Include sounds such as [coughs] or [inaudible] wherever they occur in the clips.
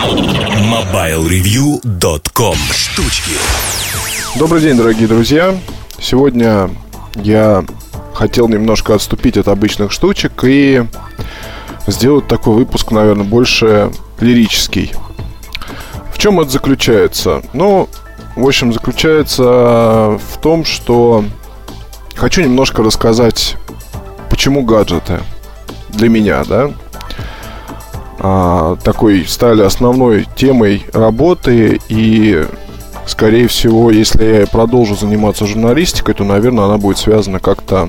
MobileReview.com Штучки Добрый день, дорогие друзья. Сегодня я хотел немножко отступить от обычных штучек и сделать такой выпуск, наверное, больше лирический. В чем это заключается? Ну, в общем, заключается в том, что хочу немножко рассказать, почему гаджеты для меня, да, а, такой стали основной темой работы и скорее всего, если я продолжу заниматься журналистикой, то, наверное, она будет связана как-то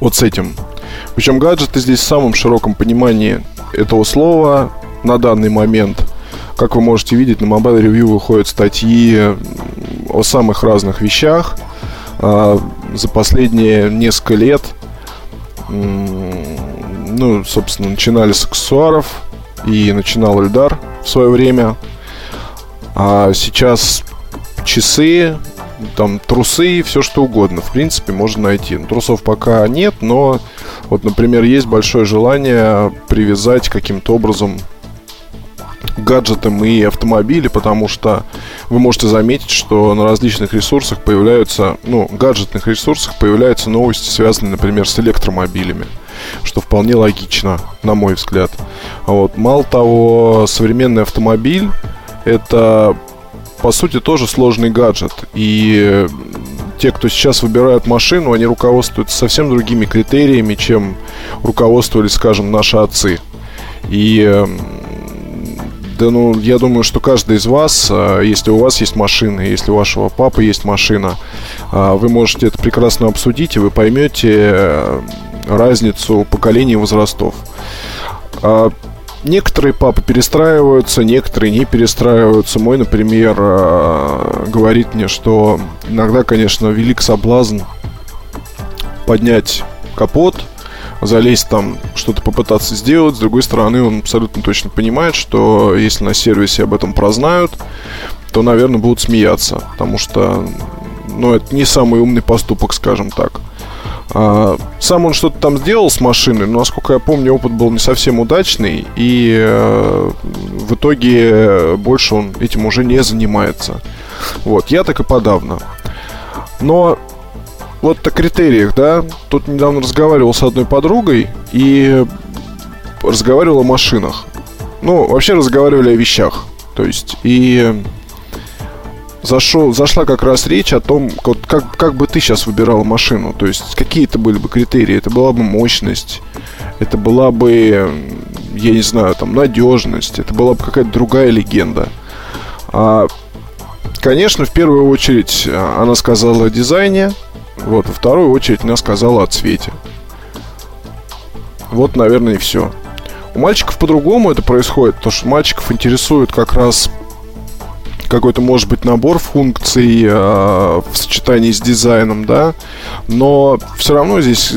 вот с этим. Причем гаджеты здесь в самом широком понимании этого слова на данный момент. Как вы можете видеть, на Mobile Review выходят статьи о самых разных вещах. А, за последние несколько лет ну, собственно, начинали с аксессуаров и начинал Эльдар в свое время. А сейчас часы, там трусы, все что угодно, в принципе, можно найти. Ну, трусов пока нет, но вот, например, есть большое желание привязать каким-то образом гаджетам и автомобили, потому что вы можете заметить, что на различных ресурсах появляются, ну, гаджетных ресурсах появляются новости, связанные, например, с электромобилями что вполне логично, на мой взгляд. Вот. Мало того, современный автомобиль это по сути тоже сложный гаджет. И те, кто сейчас выбирают машину, они руководствуются совсем другими критериями, чем руководствовались, скажем, наши отцы. И эм, да, ну, я думаю, что каждый из вас, э, если у вас есть машина, если у вашего папы есть машина, э, вы можете это прекрасно обсудить, и вы поймете э, разницу поколений возрастов. А, некоторые папы перестраиваются, некоторые не перестраиваются. Мой, например, говорит мне, что иногда, конечно, велик соблазн поднять капот, залезть там, что-то попытаться сделать. С другой стороны, он абсолютно точно понимает, что если на сервисе об этом прознают, то, наверное, будут смеяться, потому что, ну, это не самый умный поступок, скажем так. А, сам он что-то там сделал с машиной, но, насколько я помню, опыт был не совсем удачный, и э, в итоге больше он этим уже не занимается. Вот, я так и подавно. Но вот о критериях, да, тут недавно разговаривал с одной подругой и разговаривал о машинах. Ну, вообще разговаривали о вещах. То есть, и зашел, зашла как раз речь о том, как, как, как бы ты сейчас выбирал машину. То есть, какие это были бы критерии. Это была бы мощность, это была бы, я не знаю, там, надежность, это была бы какая-то другая легенда. А, конечно, в первую очередь а, она сказала о дизайне, вот, во вторую очередь она сказала о цвете. Вот, наверное, и все. У мальчиков по-другому это происходит, потому что мальчиков интересует как раз какой-то, может быть, набор функций э, в сочетании с дизайном, да, но все равно здесь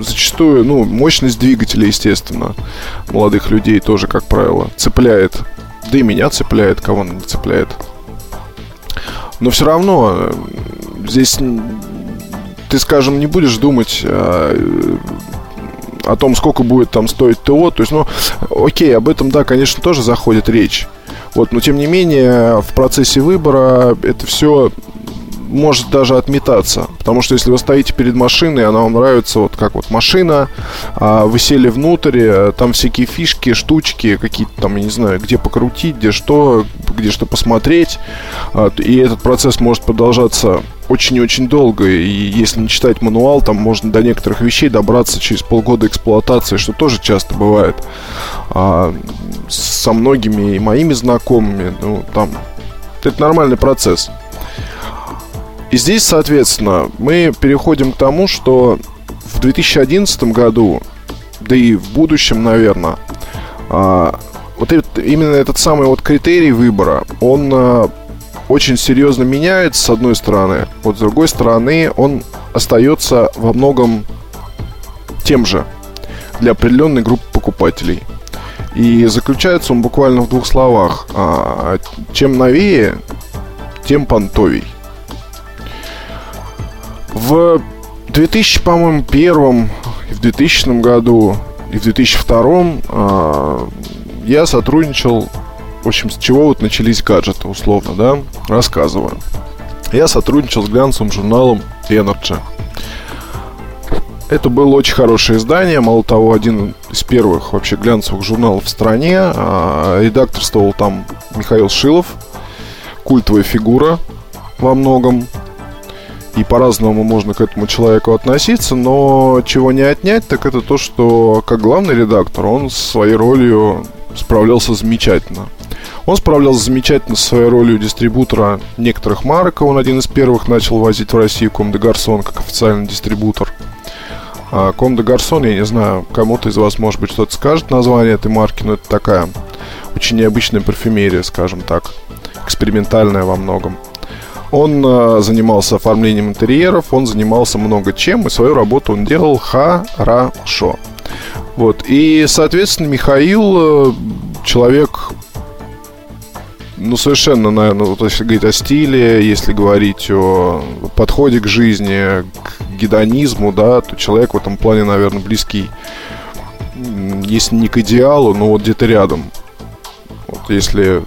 зачастую, ну, мощность двигателя, естественно, молодых людей тоже, как правило, цепляет. Да и меня цепляет, кого он цепляет. Но все равно э, здесь ты, скажем, не будешь думать э, о том, сколько будет там стоить ТО. То есть, ну, окей, об этом, да, конечно, тоже заходит речь. Вот, но тем не менее, в процессе выбора это все может даже отметаться. Потому что если вы стоите перед машиной, она вам нравится вот как вот машина, а вы сели внутрь, э, там всякие фишки, штучки, какие-то там, я не знаю, где покрутить, где что, где что посмотреть. А, и этот процесс может продолжаться очень-очень долго. И если не читать мануал, там можно до некоторых вещей добраться через полгода эксплуатации, что тоже часто бывает. А, со многими и моими знакомыми, ну, там, это нормальный процесс. И здесь, соответственно, мы переходим к тому, что в 2011 году, да и в будущем, наверное, а, вот этот, именно этот самый вот критерий выбора, он а, очень серьезно меняется, с одной стороны. Вот с другой стороны, он остается во многом тем же для определенной группы покупателей. И заключается он буквально в двух словах. А, чем новее, тем понтовей. В 2000, по-моему, первом и в 2000 году и в 2002 а, я сотрудничал, в общем, с чего вот начались гаджеты, условно, да, рассказываю. Я сотрудничал с глянцевым журналом Energy. Это было очень хорошее издание, мало того, один из первых вообще глянцевых журналов в стране. А, редакторствовал там Михаил Шилов, культовая фигура во многом. И по-разному можно к этому человеку относиться, но чего не отнять, так это то, что как главный редактор он своей ролью справлялся замечательно. Он справлялся замечательно со своей ролью дистрибутора некоторых марок. Он один из первых начал возить в Россию Ком де Гарсон как официальный дистрибутор. А Ком де Гарсон, я не знаю, кому-то из вас, может быть, что-то скажет название этой марки, но это такая очень необычная парфюмерия, скажем так, экспериментальная во многом. Он э, занимался оформлением интерьеров, он занимался много чем, и свою работу он делал хорошо. Вот. И, соответственно, Михаил, э, человек, ну, совершенно, наверное, вот если говорить о стиле, если говорить о подходе к жизни, к гедонизму, да, то человек в этом плане, наверное, близкий, если не к идеалу, но вот где-то рядом. Вот если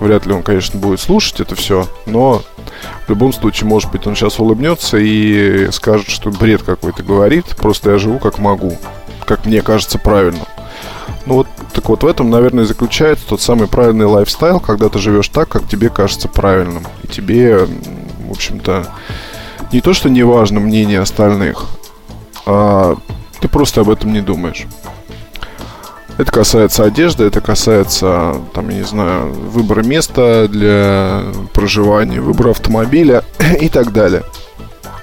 вряд ли он, конечно, будет слушать это все, но в любом случае, может быть, он сейчас улыбнется и скажет, что бред какой-то говорит, просто я живу как могу, как мне кажется правильно. Ну вот, так вот в этом, наверное, заключается тот самый правильный лайфстайл, когда ты живешь так, как тебе кажется правильным. И тебе, в общем-то, не то, что не важно мнение остальных, а ты просто об этом не думаешь. Это касается одежды, это касается, там, я не знаю, выбора места для проживания, выбора автомобиля [clears throat] и так далее.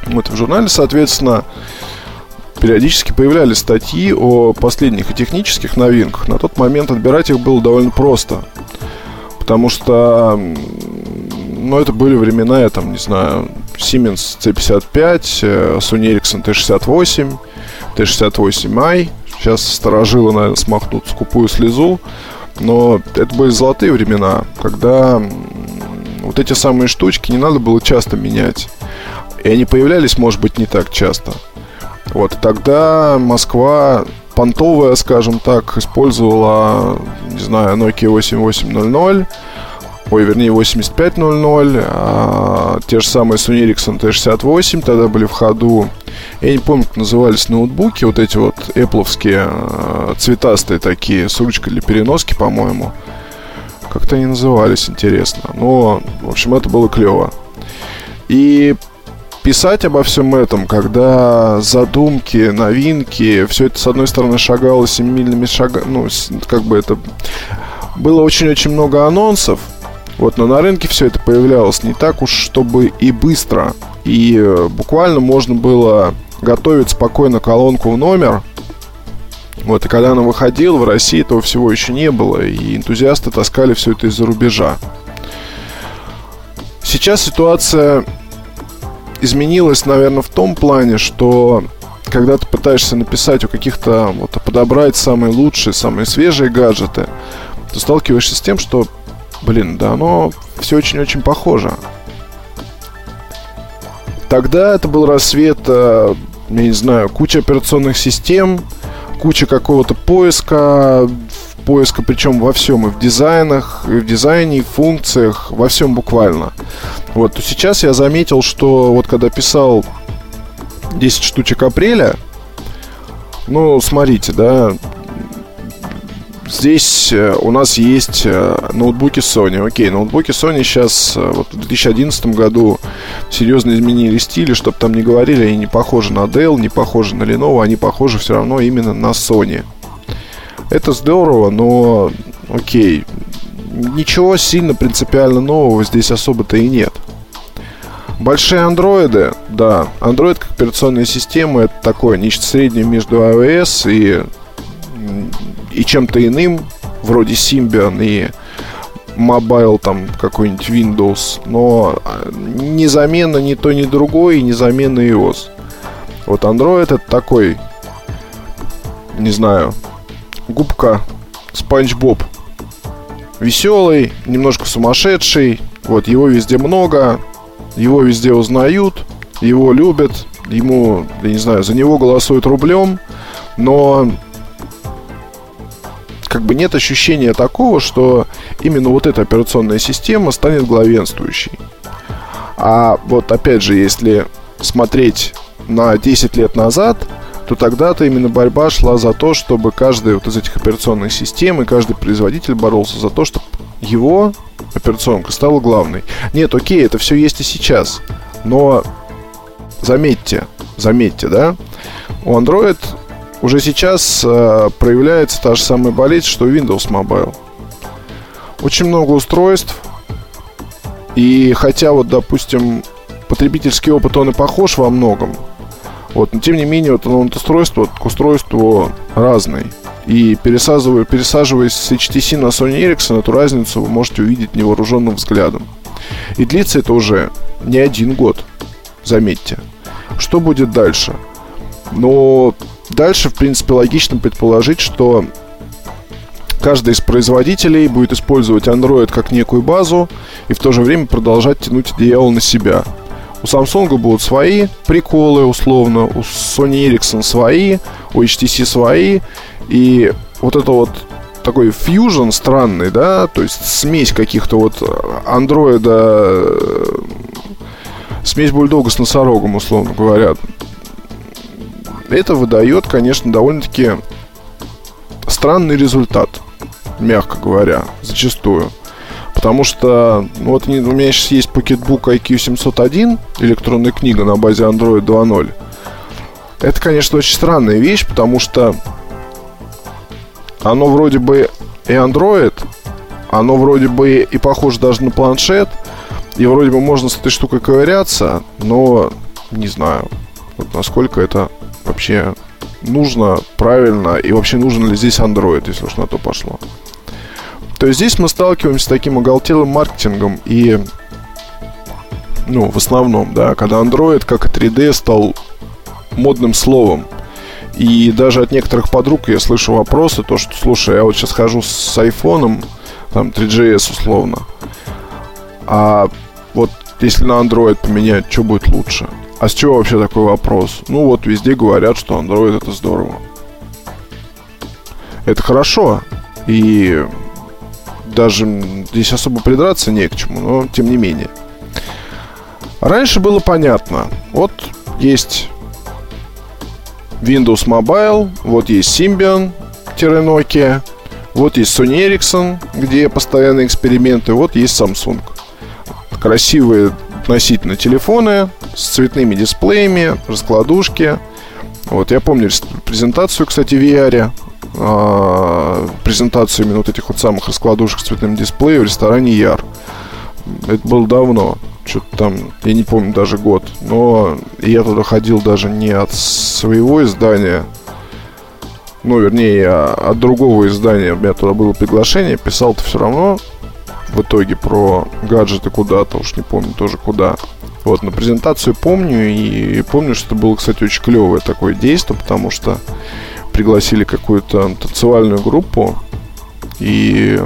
Вот в журнале, соответственно, периодически появлялись статьи о последних и технических новинках. На тот момент отбирать их было довольно просто. Потому что, ну, это были времена, я там, не знаю, Siemens C55, Sony Ericsson T68, T68i, Сейчас сторожилы, наверное, смахнут скупую слезу. Но это были золотые времена, когда вот эти самые штучки не надо было часто менять. И они появлялись, может быть, не так часто. Вот, тогда Москва понтовая, скажем так, использовала, не знаю, Nokia 8800, ой, вернее, 8500, а те же самые Sony Ericsson T68 тогда были в ходу, я не помню, как назывались ноутбуки, вот эти вот эпловские, э, цветастые такие, с ручкой для переноски, по-моему. Как-то они назывались, интересно. Но, в общем, это было клево. И писать обо всем этом, когда задумки, новинки, все это, с одной стороны, шагало семимильными шагами, ну, как бы это... Было очень-очень много анонсов, вот, но на рынке все это появлялось не так уж, чтобы и быстро. И э, буквально можно было готовить спокойно колонку в номер. Вот, и когда она выходила, в России этого всего еще не было, и энтузиасты таскали все это из-за рубежа. Сейчас ситуация изменилась, наверное, в том плане, что когда ты пытаешься написать о каких-то, вот, подобрать самые лучшие, самые свежие гаджеты, ты сталкиваешься с тем, что, блин, да оно все очень-очень похоже. Тогда это был рассвет, э, я не знаю, куча операционных систем, куча какого-то поиска, поиска причем во всем, и в дизайнах, и в дизайне, и в функциях, во всем буквально. Вот, то сейчас я заметил, что вот когда писал 10 штучек апреля, ну, смотрите, да, Здесь э, у нас есть э, ноутбуки Sony. Окей, ноутбуки Sony сейчас э, вот в 2011 году серьезно изменили стили, чтобы там не говорили, они не похожи на Dell, не похожи на Lenovo, они похожи все равно именно на Sony. Это здорово, но окей, ничего сильно принципиально нового здесь особо-то и нет. Большие андроиды, да, Android как операционная система это такое нечто среднее между iOS и и чем-то иным, вроде Symbian и Mobile там какой-нибудь Windows, но а, незаменно ни то, ни другой, и незаменно iOS. Вот Android это такой, не знаю, губка Спанч Боб. Веселый, немножко сумасшедший, вот его везде много, его везде узнают, его любят, ему, я не знаю, за него голосуют рублем, но как бы нет ощущения такого, что именно вот эта операционная система станет главенствующей. А вот опять же, если смотреть на 10 лет назад, то тогда-то именно борьба шла за то, чтобы каждая вот из этих операционных систем и каждый производитель боролся за то, чтобы его операционка стала главной. Нет, окей, это все есть и сейчас. Но заметьте, заметьте, да, у Android уже сейчас э, проявляется та же самая болезнь, что Windows Mobile. Очень много устройств. И хотя вот, допустим, потребительский опыт, он и похож во многом. Вот, но тем не менее, вот он от устройства к устройству разный. И пересаживая, пересаживаясь с HTC на Sony Ericsson, эту разницу вы можете увидеть невооруженным взглядом. И длится это уже не один год, заметьте. Что будет дальше? Но дальше, в принципе, логично предположить, что каждый из производителей будет использовать Android как некую базу и в то же время продолжать тянуть одеяло на себя. У Samsung будут свои приколы, условно, у Sony Ericsson свои, у HTC свои, и вот это вот такой fusion странный, да, то есть смесь каких-то вот андроида, смесь бульдога с носорогом, условно говоря, это выдает, конечно, довольно-таки странный результат, мягко говоря, зачастую. Потому что ну, вот у меня сейчас есть Pocketbook IQ 701, электронная книга на базе Android 2.0. Это, конечно, очень странная вещь, потому что оно вроде бы и Android, оно вроде бы и похоже даже на планшет, и вроде бы можно с этой штукой ковыряться, но не знаю, вот насколько это вообще нужно, правильно, и вообще нужен ли здесь Android, если уж на то пошло. То есть здесь мы сталкиваемся с таким оголтелым маркетингом и, ну, в основном, да, когда Android, как и 3D, стал модным словом. И даже от некоторых подруг я слышу вопросы, то, что, слушай, я вот сейчас хожу с айфоном, там, 3GS условно, а вот если на Android поменять, что будет лучше? А с чего вообще такой вопрос? Ну вот везде говорят, что Android это здорово. Это хорошо. И даже здесь особо придраться не к чему, но тем не менее. Раньше было понятно. Вот есть Windows Mobile, вот есть Symbian-Nokia, вот есть Sony Ericsson, где постоянные эксперименты, вот есть Samsung. Красивые относительно телефоны с цветными дисплеями, раскладушки. Вот я помню презентацию, кстати, в VR, э, презентацию именно вот этих вот самых раскладушек с цветным дисплеем в ресторане Яр. Это было давно. Что-то там, я не помню даже год. Но я туда ходил даже не от своего издания, ну, вернее, от другого издания. У меня туда было приглашение, писал-то все равно в итоге про гаджеты куда-то, уж не помню тоже куда. Вот, на презентацию помню, и помню, что это было, кстати, очень клевое такое действие, потому что пригласили какую-то танцевальную группу, и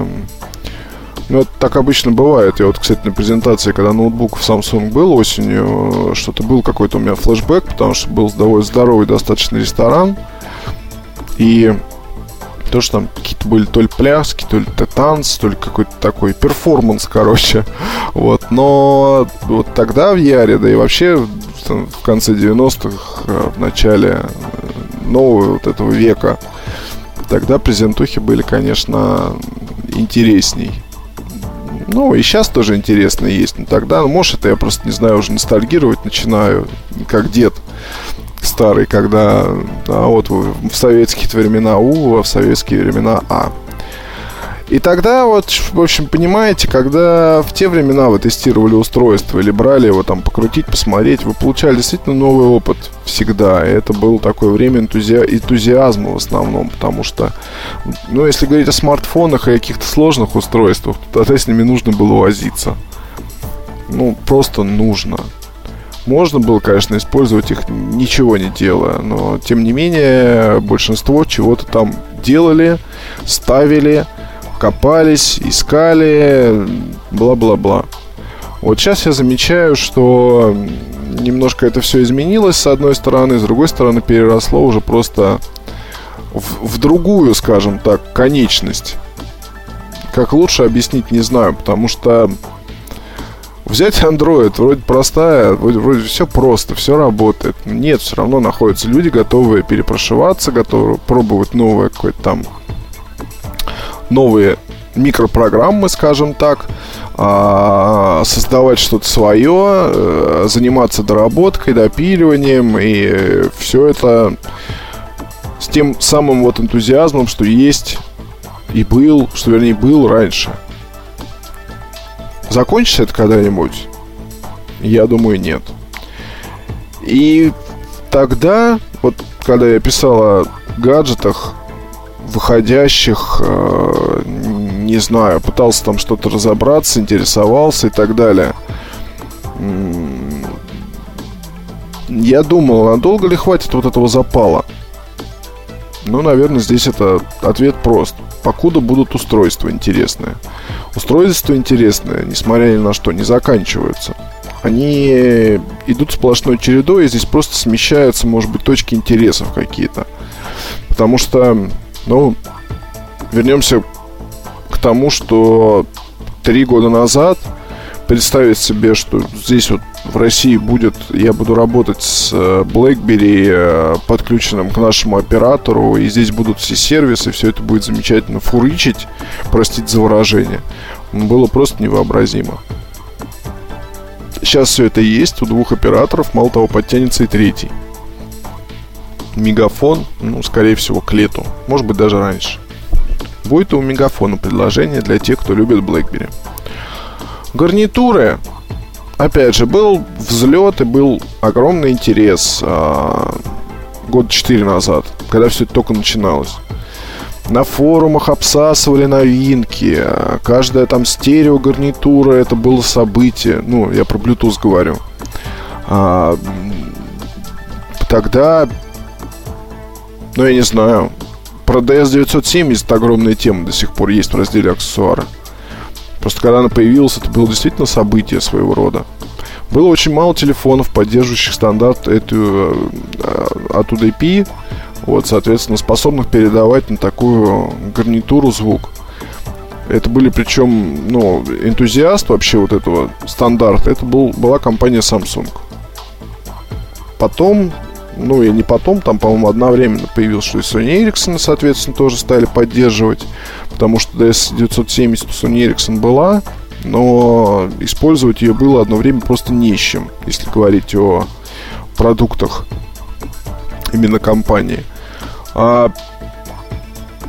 ну, это так обычно бывает. Я вот, кстати, на презентации, когда ноутбук в Samsung был осенью, что-то был какой-то у меня флешбэк, потому что был довольно здоровый достаточно ресторан. И то, что там какие-то были то ли пляски, то ли танцы, то ли какой-то такой перформанс, короче. [laughs] Вот. Но вот тогда в Яре, да и вообще в конце 90-х, э, в начале э, нового вот этого века, тогда презентухи были, конечно, интересней. Ну, и сейчас тоже интересно есть. Но тогда, ну, может, это я просто, не знаю, уже ностальгировать начинаю, как дед старый, когда а вот в советские времена У, а в советские времена А. И тогда вот, в общем, понимаете, когда в те времена вы тестировали устройство или брали его там покрутить, посмотреть, вы получали действительно новый опыт всегда. И это было такое время энтузи... энтузиазма в основном, потому что, ну, если говорить о смартфонах и каких-то сложных устройствах, то тогда с ними нужно было возиться. Ну, просто нужно. Можно было, конечно, использовать их ничего не делая, но тем не менее большинство чего-то там делали, ставили, копались, искали, бла-бла-бла. Вот сейчас я замечаю, что немножко это все изменилось с одной стороны, с другой стороны переросло уже просто в, в другую, скажем так, конечность. Как лучше объяснить, не знаю, потому что взять Android вроде простая, вроде, вроде все просто, все работает. Нет, все равно находятся люди, готовые перепрошиваться, готовы пробовать новое какое-то там новые микропрограммы, скажем так, а, создавать что-то свое, э, заниматься доработкой, допиливанием, и все это с тем самым вот энтузиазмом, что есть и был, что вернее был раньше. Закончится это когда-нибудь? Я думаю, нет. И тогда, вот когда я писал о гаджетах, выходящих, э, не знаю, пытался там что-то разобраться, интересовался и так далее. Я думал, надолго ли хватит вот этого запала? Ну, наверное, здесь это ответ прост. Покуда будут устройства интересные. Устройства интересные, несмотря ни на что, не заканчиваются. Они идут сплошной чередой, и здесь просто смещаются, может быть, точки интересов какие-то. Потому что, ну, вернемся к тому, что три года назад представить себе, что здесь вот в России будет, я буду работать с э, BlackBerry, э, подключенным к нашему оператору, и здесь будут все сервисы, все это будет замечательно фурычить, простите за выражение, было просто невообразимо. Сейчас все это есть у двух операторов, мало того, подтянется и третий. Мегафон, ну, скорее всего, к лету, может быть, даже раньше. Будет у Мегафона предложение для тех, кто любит BlackBerry. Гарнитуры, опять же, был взлет и был огромный интерес а, год 4 назад, когда все это только начиналось. На форумах обсасывали новинки. Каждая там стерео гарнитура это было событие. Ну, я про Bluetooth говорю. А, тогда, ну, я не знаю, про DS970 огромная тема до сих пор есть в разделе аксессуары. Просто когда она появилась, это было действительно событие своего рода. Было очень мало телефонов, поддерживающих стандарт эту, э, от UDP, вот, соответственно, способных передавать на такую гарнитуру звук. Это были причем, ну, энтузиаст вообще вот этого стандарта, это был, была компания Samsung. Потом ну и не потом, там, по-моему, одновременно появилось, что и Sony Ericsson, соответственно, тоже стали поддерживать, потому что DS970 у Sony Ericsson была, но использовать ее было одно время просто не если говорить о продуктах именно компании. А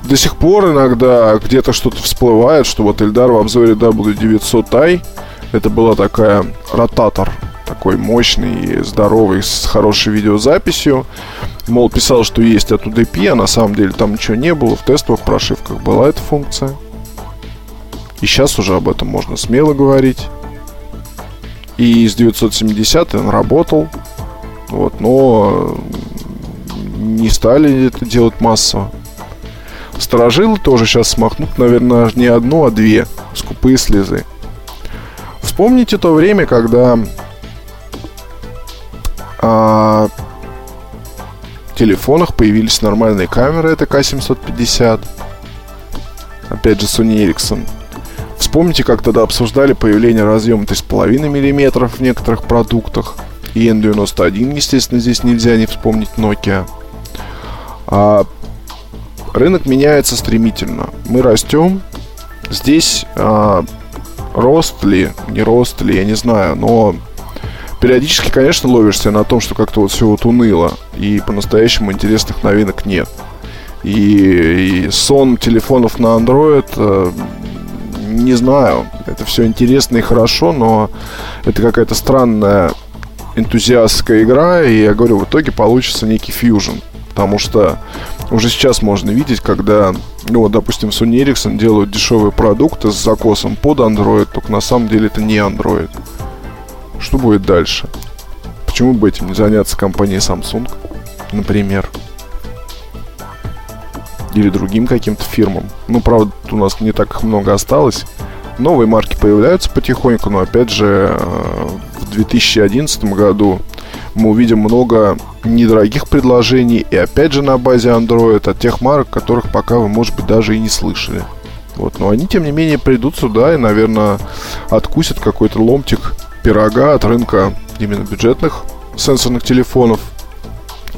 до сих пор иногда где-то что-то всплывает, что вот Эльдар в обзоре W900i это была такая ротатор такой мощный, здоровый, с хорошей видеозаписью. Мол, писал, что есть от UDP, а на самом деле там ничего не было. В тестовых прошивках была эта функция. И сейчас уже об этом можно смело говорить. И с 970 он работал. Вот, но не стали это делать массово. Сторожилы тоже сейчас смахнут, наверное, не одну, а две скупые слезы. Вспомните то время, когда а, телефонах появились нормальные камеры, это К750. Опять же, Sony Ericsson. Вспомните, как тогда обсуждали появление разъема 3,5 мм в некоторых продуктах. И N91, естественно, здесь нельзя не вспомнить Nokia. А рынок меняется стремительно. Мы растем. Здесь а, рост ли, не рост ли, я не знаю, но периодически, конечно, ловишься на том, что как-то вот все вот уныло, и по-настоящему интересных новинок нет. И, и сон телефонов на Android, э, не знаю, это все интересно и хорошо, но это какая-то странная энтузиастская игра, и я говорю, в итоге получится некий фьюжн. Потому что уже сейчас можно видеть, когда, ну вот, допустим, Sony Ericsson делают дешевые продукты с закосом под Android, только на самом деле это не Android. Что будет дальше? Почему бы этим не заняться компанией Samsung, например? Или другим каким-то фирмам. Ну, правда, у нас не так много осталось. Новые марки появляются потихоньку, но опять же, э, в 2011 году мы увидим много недорогих предложений и опять же на базе Android от тех марок, которых пока вы, может быть, даже и не слышали. Вот, но они, тем не менее, придут сюда и, наверное, откусят какой-то ломтик пирога от рынка именно бюджетных сенсорных телефонов.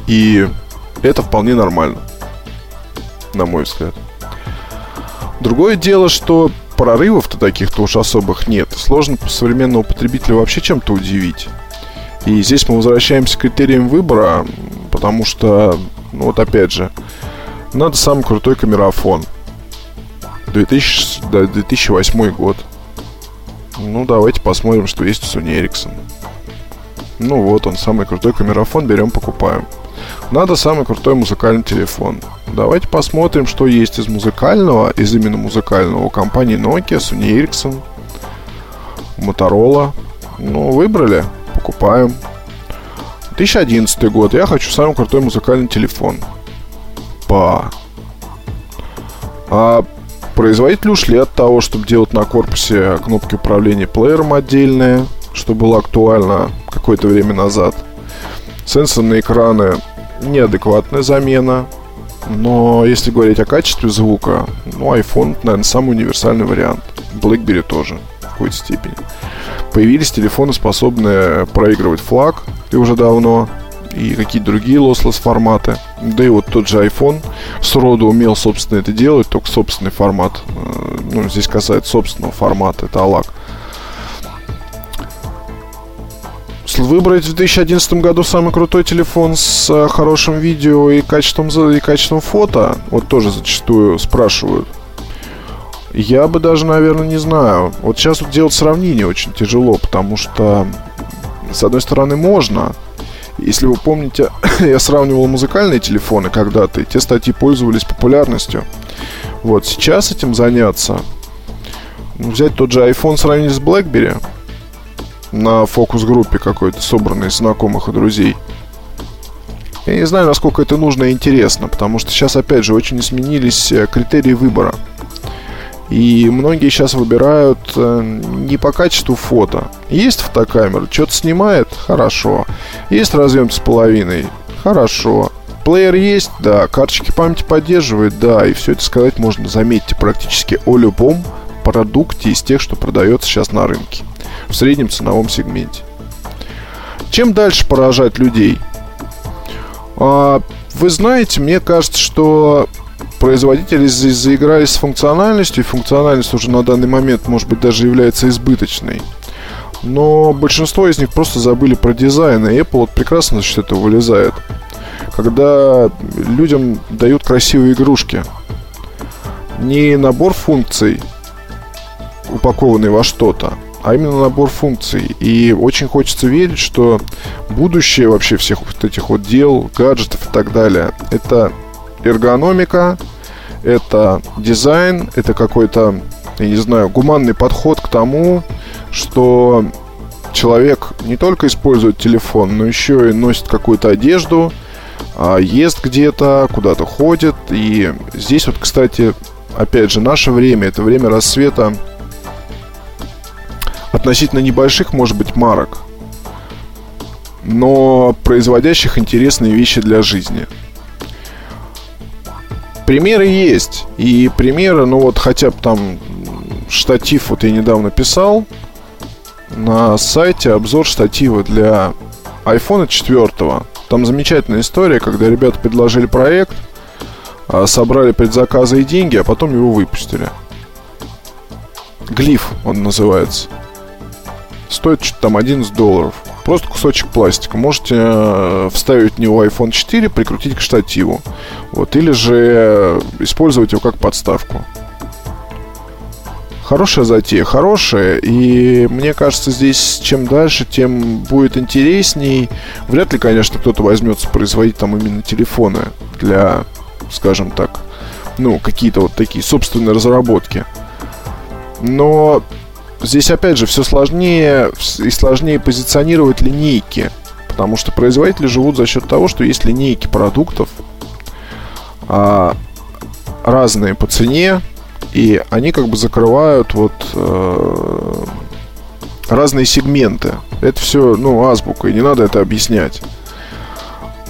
И это вполне нормально, на мой взгляд. Другое дело, что прорывов-то таких-то уж особых нет. Сложно современного потребителя вообще чем-то удивить. И здесь мы возвращаемся к критериям выбора, потому что, ну вот опять же, надо самый крутой камерафон. 2000, да, 2008 год. Ну, давайте посмотрим, что есть у Sony Ericsson. Ну вот он, самый крутой камерафон, берем, покупаем. Надо самый крутой музыкальный телефон. Давайте посмотрим, что есть из музыкального, из именно музыкального компании Nokia, Sony Ericsson, Motorola. Ну, выбрали, покупаем. 2011 год. Я хочу самый крутой музыкальный телефон. Па. А производитель ушли от того, чтобы делать на корпусе кнопки управления плеером отдельные, что было актуально какое-то время назад. Сенсорные экраны неадекватная замена. Но если говорить о качестве звука, ну, iPhone, наверное, самый универсальный вариант. BlackBerry тоже в какой-то степени. Появились телефоны, способные проигрывать флаг, и уже давно, и какие-то другие lossless форматы. Да и вот тот же iPhone сроду умел, собственно, это делать, только собственный формат. Э, ну, здесь касается собственного формата, это ALAC. выбрать в 2011 году самый крутой телефон с э, хорошим видео и качеством, и качеством фото, вот тоже зачастую спрашивают. Я бы даже, наверное, не знаю. Вот сейчас вот делать сравнение очень тяжело, потому что, с одной стороны, можно. Если вы помните, [coughs] я сравнивал музыкальные телефоны когда-то, и те статьи пользовались популярностью. Вот сейчас этим заняться, ну, взять тот же iPhone сравнить с BlackBerry на фокус-группе какой-то, собранной из знакомых и друзей. Я не знаю, насколько это нужно и интересно, потому что сейчас, опять же, очень изменились э, критерии выбора. И многие сейчас выбирают э, не по качеству фото. Есть фотокамера, что-то снимает? Хорошо. Есть разъем с половиной? Хорошо. Плеер есть? Да. Карточки памяти поддерживает? Да. И все это сказать можно, заметьте, практически о любом продукте из тех, что продается сейчас на рынке. В среднем ценовом сегменте. Чем дальше поражать людей? А, вы знаете, мне кажется, что производители заигрались с функциональностью, и функциональность уже на данный момент, может быть, даже является избыточной. Но большинство из них просто забыли про дизайн, и Apple вот прекрасно за счет этого вылезает. Когда людям дают красивые игрушки, не набор функций, упакованный во что-то, а именно набор функций. И очень хочется верить, что будущее вообще всех вот этих вот дел, гаджетов и так далее, это эргономика, это дизайн, это какой-то, я не знаю, гуманный подход к тому, что человек не только использует телефон, но еще и носит какую-то одежду, а, ест где-то, куда-то ходит. И здесь вот, кстати, опять же, наше время, это время рассвета относительно небольших, может быть, марок, но производящих интересные вещи для жизни – Примеры есть. И примеры, ну вот хотя бы там штатив, вот я недавно писал на сайте обзор штатива для iPhone 4. Там замечательная история, когда ребята предложили проект, а, собрали предзаказы и деньги, а потом его выпустили. Глиф он называется. Стоит что-то там 11 долларов. Просто кусочек пластика. Можете э, вставить в него iPhone 4, прикрутить к штативу. Вот, или же использовать его как подставку. Хорошая затея, хорошая. И мне кажется, здесь чем дальше, тем будет интересней. Вряд ли, конечно, кто-то возьмется производить там именно телефоны для, скажем так, ну, какие-то вот такие собственные разработки. Но здесь опять же все сложнее и сложнее позиционировать линейки. Потому что производители живут за счет того, что есть линейки продуктов а, разные по цене, и они как бы закрывают вот э, разные сегменты. Это все, ну, азбука, и не надо это объяснять.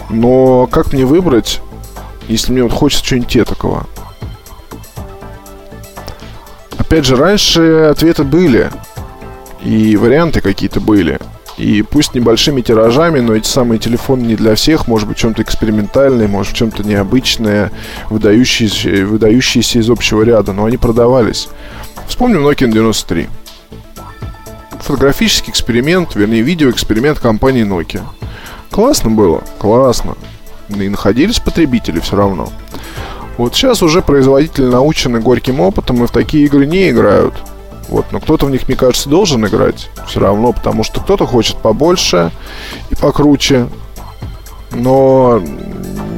Но как мне выбрать, если мне вот хочется чего-нибудь такого? Опять же, раньше ответы были. И варианты какие-то были. И пусть небольшими тиражами, но эти самые телефоны не для всех, может быть, чем-то экспериментальное, может, в чем-то необычное, выдающиеся, выдающиеся из общего ряда, но они продавались. Вспомним Nokia 93. Фотографический эксперимент, вернее, видеоэксперимент компании Nokia. Классно было, классно. И находились потребители все равно. Вот сейчас уже производители научены горьким опытом и в такие игры не играют. Вот, но кто-то в них, мне кажется, должен играть все равно, потому что кто-то хочет побольше и покруче. Но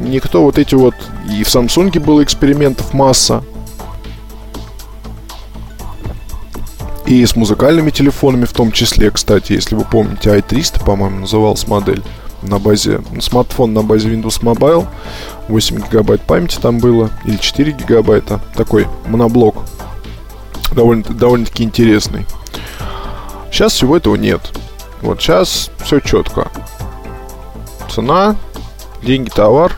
никто вот эти вот... И в Samsung было экспериментов масса. И с музыкальными телефонами в том числе, кстати, если вы помните, i300, по-моему, называлась модель на базе, смартфон на базе Windows Mobile, 8 гигабайт памяти там было, или 4 гигабайта, такой моноблок довольно, довольно-таки интересный. Сейчас всего этого нет. Вот сейчас все четко. Цена, деньги, товар,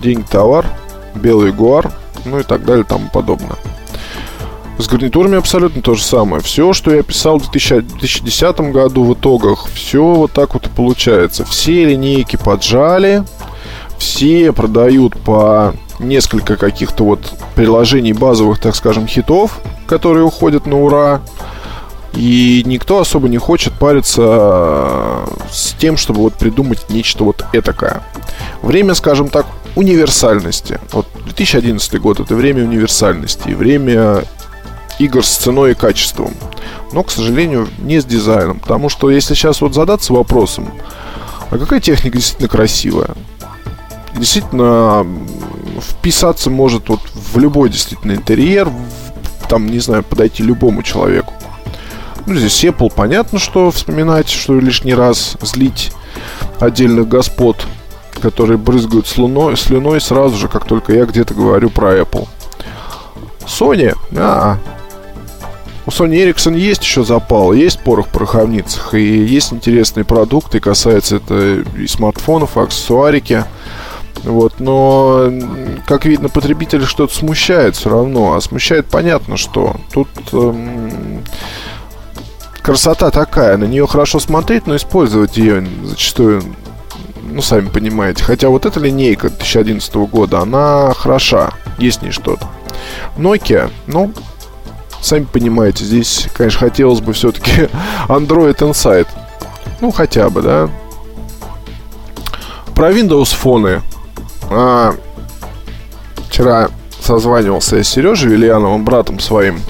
деньги, товар, белый гуар, ну и так далее тому подобное. С гарнитурами абсолютно то же самое. Все, что я писал в 2010 году в итогах, все вот так вот и получается. Все линейки поджали, все продают по несколько каких-то вот приложений базовых, так скажем, хитов, которые уходят на ура. И никто особо не хочет париться с тем, чтобы вот придумать нечто вот этакое. Время, скажем так, универсальности. Вот 2011 год это время универсальности, время игр с ценой и качеством. Но, к сожалению, не с дизайном. Потому что если сейчас вот задаться вопросом, а какая техника действительно красивая? Действительно вписаться может вот в любой действительно интерьер, в, там, не знаю, подойти любому человеку. Ну, здесь Apple, понятно, что вспоминать, что лишний раз злить отдельных господ, которые брызгают слюной, слюной сразу же, как только я где-то говорю про Apple. Sony, а, у Sony Ericsson есть еще запал, есть порох в пороховницах, и есть интересные продукты, касается это и смартфонов, и аксессуарики. Вот, но, как видно, потребителя что-то смущает все равно. А смущает понятно, что тут эм, красота такая, на нее хорошо смотреть, но использовать ее зачастую, ну, сами понимаете. Хотя вот эта линейка 2011 года, она хороша, есть в ней что-то. Nokia, ну, сами понимаете, здесь, конечно, хотелось бы все-таки [laughs] Android Insight. Ну, хотя бы, да. Про Windows фоны а, вчера созванивался я с Сережей Вильяновым, братом своим.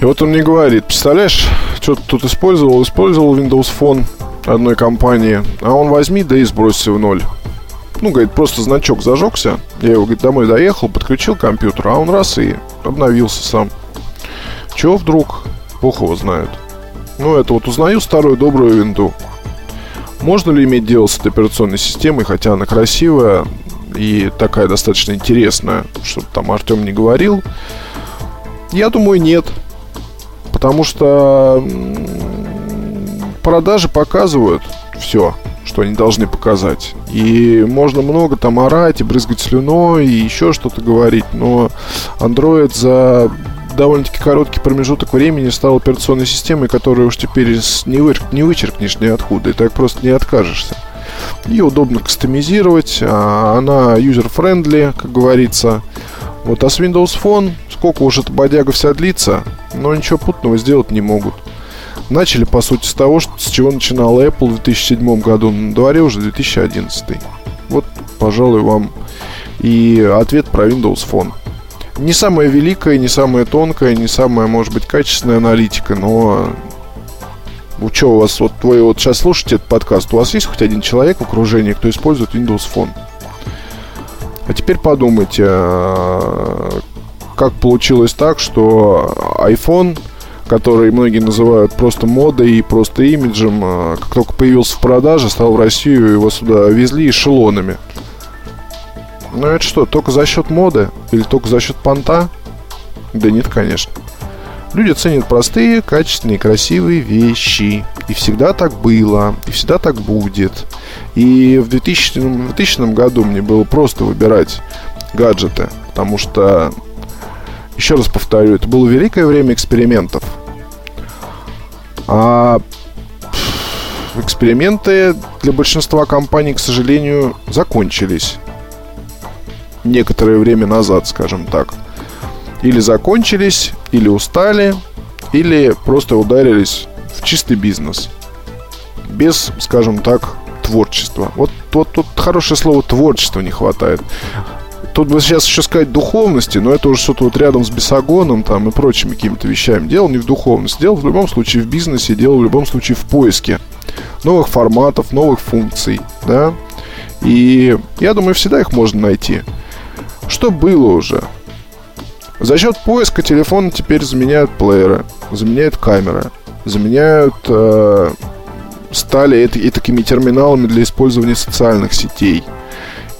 И вот он мне говорит, представляешь, что ты тут использовал? Использовал Windows Phone одной компании, а он возьми, да и сбросься в ноль. Ну, говорит, просто значок зажегся. Я его, говорит, домой доехал, подключил компьютер, а он раз и обновился сам. Чего вдруг? Бог его знает. Ну, это вот узнаю старую добрую винду. Можно ли иметь дело с этой операционной системой, хотя она красивая и такая достаточно интересная, что там Артем не говорил? Я думаю, нет. Потому что продажи показывают все, что они должны показать. И можно много там орать и брызгать слюной и еще что-то говорить, но Android за довольно-таки короткий промежуток времени стал операционной системой, которую уж теперь не, вы, не вычеркнешь ниоткуда, и так просто не откажешься. Ее удобно кастомизировать, а она user-friendly, как говорится. Вот, а с Windows Phone, сколько уж эта бодяга вся длится, но ничего путного сделать не могут. Начали, по сути, с того, что, с чего начинал Apple в 2007 году, на дворе уже 2011. Вот, пожалуй, вам и ответ про Windows Phone. Не самая великая, не самая тонкая, не самая, может быть, качественная аналитика, но у что у вас, вот вы вот сейчас слушаете этот подкаст, у вас есть хоть один человек в окружении, кто использует Windows Phone? А теперь подумайте, а, как получилось так, что iPhone, который многие называют просто модой и просто имиджем, а, как только появился в продаже, стал в Россию, его сюда везли эшелонами. Ну это что, только за счет моды? Или только за счет понта? Да нет, конечно. Люди ценят простые, качественные, красивые вещи. И всегда так было, и всегда так будет. И в 2000, в 2000 году мне было просто выбирать гаджеты, потому что, еще раз повторю, это было великое время экспериментов. А эксперименты для большинства компаний, к сожалению, закончились. Некоторое время назад, скажем так. Или закончились, или устали, или просто ударились в чистый бизнес. Без, скажем так, творчества. Вот, вот тут хорошее слово творчество не хватает. Тут бы сейчас еще сказать духовности, но это уже что-то вот рядом с бесогоном там и прочими какими-то вещами. Дело не в духовности, дело в любом случае в бизнесе, дело в любом случае в поиске новых форматов, новых функций, да. И я думаю, всегда их можно найти. Что было уже? За счет поиска телефона теперь заменяют плееры, заменяют камеры, заменяют э, стали и, такими терминалами для использования социальных сетей –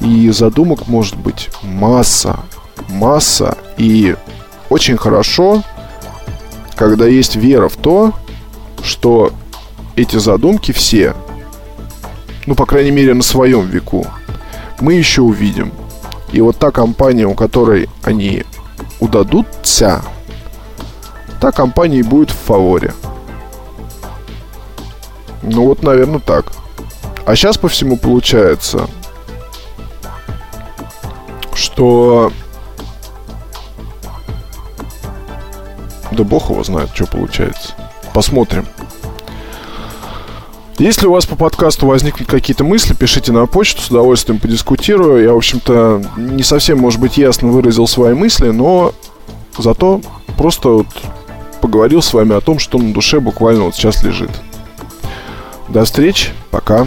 и задумок может быть масса, масса. И очень хорошо, когда есть вера в то, что эти задумки все, ну, по крайней мере, на своем веку, мы еще увидим. И вот та компания, у которой они удадутся, та компания и будет в фаворе. Ну вот, наверное, так. А сейчас по всему получается, что... Да бог его знает, что получается. Посмотрим. Если у вас по подкасту возникли какие-то мысли, пишите на почту, с удовольствием подискутирую. Я, в общем-то, не совсем, может быть, ясно выразил свои мысли, но зато просто вот поговорил с вами о том, что на душе буквально вот сейчас лежит. До встречи, пока.